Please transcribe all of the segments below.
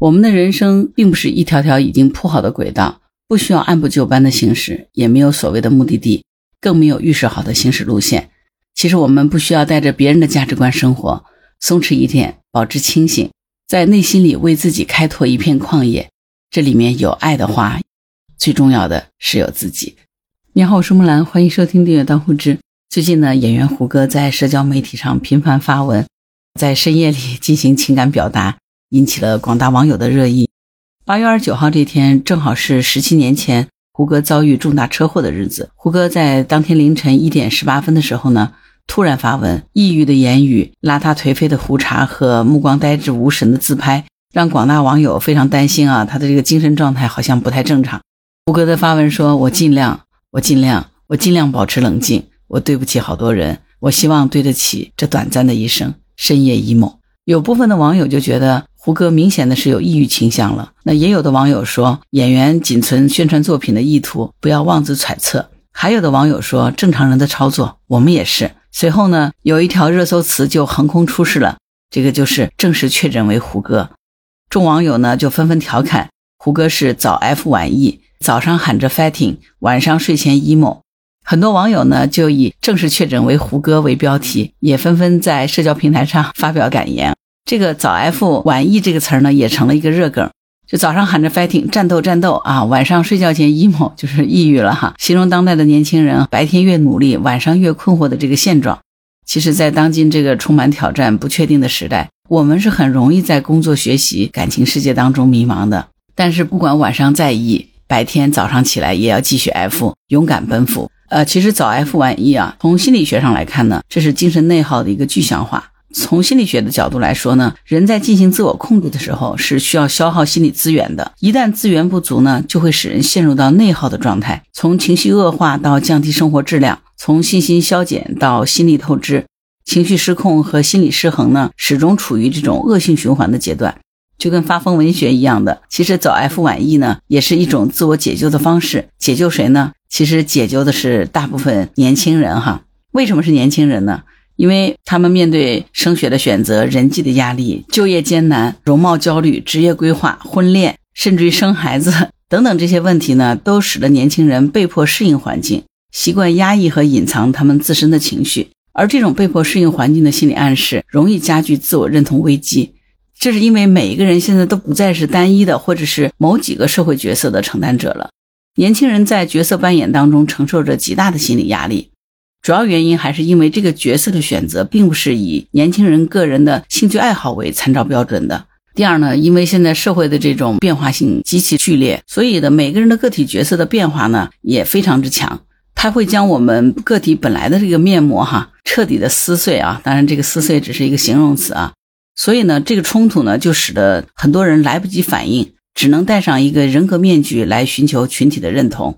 我们的人生并不是一条条已经铺好的轨道，不需要按部就班的行驶，也没有所谓的目的地，更没有预设好的行驶路线。其实我们不需要带着别人的价值观生活，松弛一点，保持清醒，在内心里为自己开拓一片旷野。这里面有爱的话，最重要的是有自己。你好，我是木兰，欢迎收听订阅当户知。最近呢，演员胡歌在社交媒体上频繁发文，在深夜里进行情感表达。引起了广大网友的热议。八月二十九号这天，正好是十七年前胡歌遭遇重大车祸的日子。胡歌在当天凌晨一点十八分的时候呢，突然发文，抑郁的言语、邋遢颓废的胡茬和目光呆滞无神的自拍，让广大网友非常担心啊，他的这个精神状态好像不太正常。胡歌的发文说：“我尽量，我尽量，我尽量保持冷静。我对不起好多人，我希望对得起这短暂的一生。”深夜 emo，有部分的网友就觉得。胡歌明显的是有抑郁倾向了，那也有的网友说演员仅存宣传作品的意图，不要妄自揣测。还有的网友说正常人的操作，我们也是。随后呢，有一条热搜词就横空出世了，这个就是正式确诊为胡歌。众网友呢就纷纷调侃胡歌是早 F 晚 E，早上喊着 fighting，晚上睡前 emo。很多网友呢就以正式确诊为胡歌为标题，也纷纷在社交平台上发表感言。这个早 F 晚 E 这个词儿呢，也成了一个热梗。就早上喊着 fighting 战斗战斗啊，晚上睡觉前 emo 就是抑郁了哈，形容当代的年轻人白天越努力，晚上越困惑的这个现状。其实，在当今这个充满挑战、不确定的时代，我们是很容易在工作、学习、感情世界当中迷茫的。但是，不管晚上再 E，白天早上起来也要继续 F，勇敢奔赴。呃，其实早 F 晚 E 啊，从心理学上来看呢，这是精神内耗的一个具象化。从心理学的角度来说呢，人在进行自我控制的时候是需要消耗心理资源的。一旦资源不足呢，就会使人陷入到内耗的状态，从情绪恶化到降低生活质量，从信心消减到心理透支，情绪失控和心理失衡呢，始终处于这种恶性循环的阶段，就跟发疯文学一样的。其实早 F 晚 E 呢，也是一种自我解救的方式。解救谁呢？其实解救的是大部分年轻人哈。为什么是年轻人呢？因为他们面对升学的选择、人际的压力、就业艰难、容貌焦虑、职业规划、婚恋，甚至于生孩子等等这些问题呢，都使得年轻人被迫适应环境，习惯压抑和隐藏他们自身的情绪。而这种被迫适应环境的心理暗示，容易加剧自我认同危机。这是因为每一个人现在都不再是单一的，或者是某几个社会角色的承担者了。年轻人在角色扮演当中承受着极大的心理压力。主要原因还是因为这个角色的选择并不是以年轻人个人的兴趣爱好为参照标准的。第二呢，因为现在社会的这种变化性极其剧烈，所以的每个人的个体角色的变化呢也非常之强，它会将我们个体本来的这个面膜哈彻底的撕碎啊。当然，这个撕碎只是一个形容词啊。所以呢，这个冲突呢就使得很多人来不及反应，只能戴上一个人格面具来寻求群体的认同。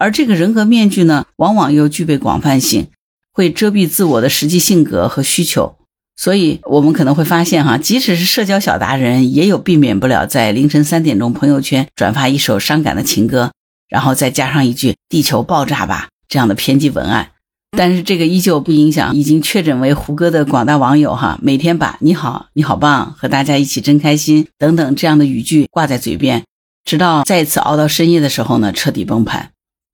而这个人格面具呢，往往又具备广泛性，会遮蔽自我的实际性格和需求。所以，我们可能会发现，哈，即使是社交小达人，也有避免不了在凌晨三点钟朋友圈转发一首伤感的情歌，然后再加上一句“地球爆炸吧”这样的偏激文案。但是，这个依旧不影响已经确诊为胡歌的广大网友，哈，每天把“你好，你好棒”和“大家一起真开心”等等这样的语句挂在嘴边，直到再次熬到深夜的时候呢，彻底崩盘。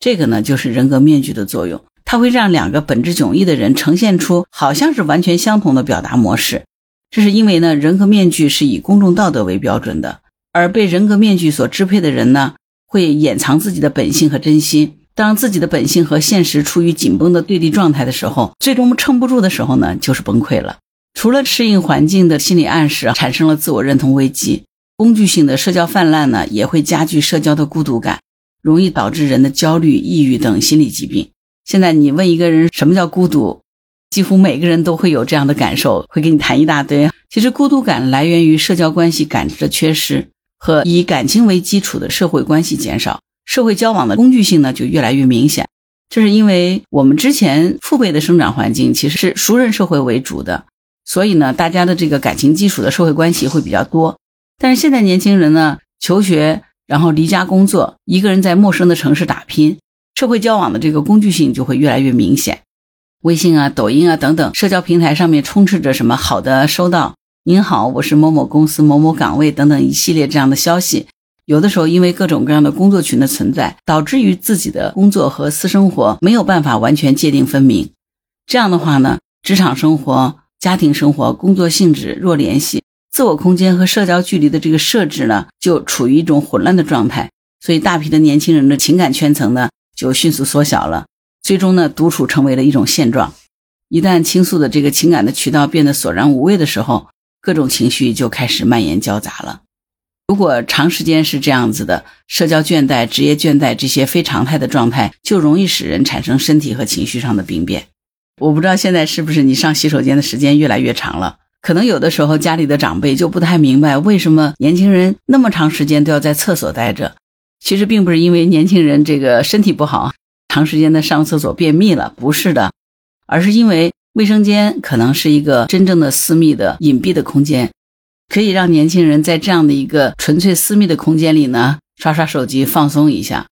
这个呢，就是人格面具的作用，它会让两个本质迥异的人呈现出好像是完全相同的表达模式。这是因为呢，人格面具是以公众道德为标准的，而被人格面具所支配的人呢，会掩藏自己的本性和真心。当自己的本性和现实处于紧绷的对立状态的时候，最终撑不住的时候呢，就是崩溃了。除了适应环境的心理暗示产生了自我认同危机，工具性的社交泛滥呢，也会加剧社交的孤独感。容易导致人的焦虑、抑郁等心理疾病。现在你问一个人什么叫孤独，几乎每个人都会有这样的感受，会给你谈一大堆。其实孤独感来源于社交关系感知的缺失和以感情为基础的社会关系减少，社会交往的工具性呢就越来越明显。这是因为我们之前父辈的生长环境其实是熟人社会为主的，所以呢大家的这个感情基础的社会关系会比较多。但是现在年轻人呢求学。然后离家工作，一个人在陌生的城市打拼，社会交往的这个工具性就会越来越明显。微信啊、抖音啊等等社交平台上面充斥着什么好的收到、您好，我是某某公司某某岗位等等一系列这样的消息。有的时候因为各种各样的工作群的存在，导致于自己的工作和私生活没有办法完全界定分明。这样的话呢，职场生活、家庭生活、工作性质弱联系。自我空间和社交距离的这个设置呢，就处于一种混乱的状态，所以大批的年轻人的情感圈层呢就迅速缩小了，最终呢独处成为了一种现状。一旦倾诉的这个情感的渠道变得索然无味的时候，各种情绪就开始蔓延交杂了。如果长时间是这样子的，社交倦怠、职业倦怠这些非常态的状态，就容易使人产生身体和情绪上的病变。我不知道现在是不是你上洗手间的时间越来越长了。可能有的时候家里的长辈就不太明白，为什么年轻人那么长时间都要在厕所待着。其实并不是因为年轻人这个身体不好，长时间的上厕所便秘了，不是的，而是因为卫生间可能是一个真正的私密的隐蔽的空间，可以让年轻人在这样的一个纯粹私密的空间里呢，刷刷手机放松一下。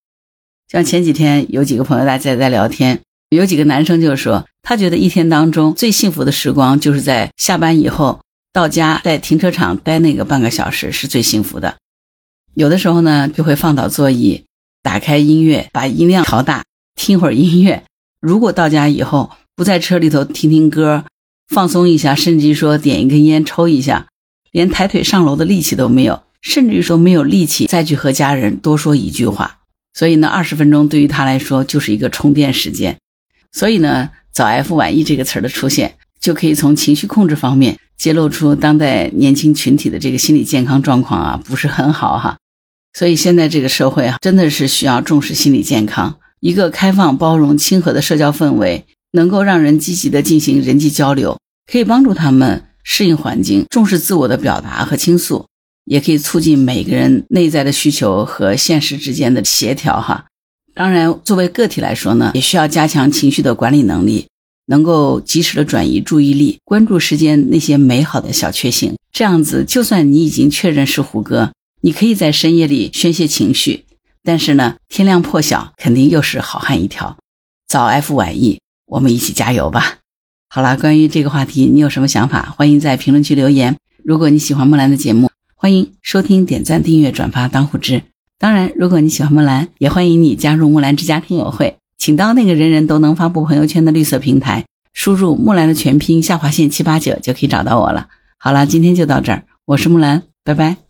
像前几天有几个朋友大家在聊天。有几个男生就说，他觉得一天当中最幸福的时光就是在下班以后到家，在停车场待那个半个小时是最幸福的。有的时候呢，就会放倒座椅，打开音乐，把音量调大，听会儿音乐。如果到家以后不在车里头听听歌，放松一下，甚至于说点一根烟抽一下，连抬腿上楼的力气都没有，甚至于说没有力气再去和家人多说一句话。所以呢，二十分钟对于他来说就是一个充电时间。所以呢，早 F 晚 E 这个词儿的出现，就可以从情绪控制方面揭露出当代年轻群体的这个心理健康状况啊，不是很好哈。所以现在这个社会啊，真的是需要重视心理健康。一个开放、包容、亲和的社交氛围，能够让人积极的进行人际交流，可以帮助他们适应环境，重视自我的表达和倾诉，也可以促进每个人内在的需求和现实之间的协调哈。当然，作为个体来说呢，也需要加强情绪的管理能力，能够及时的转移注意力，关注世间那些美好的小确幸。这样子，就算你已经确认是胡歌，你可以在深夜里宣泄情绪，但是呢，天亮破晓肯定又是好汉一条。早 F 晚 E，我们一起加油吧！好了，关于这个话题，你有什么想法？欢迎在评论区留言。如果你喜欢木兰的节目，欢迎收听、点赞、订阅、转发、当护知。当然，如果你喜欢木兰，也欢迎你加入木兰之家听友会。请到那个人人都能发布朋友圈的绿色平台，输入木兰的全拼下划线七八九就可以找到我了。好了，今天就到这儿，我是木兰，拜拜。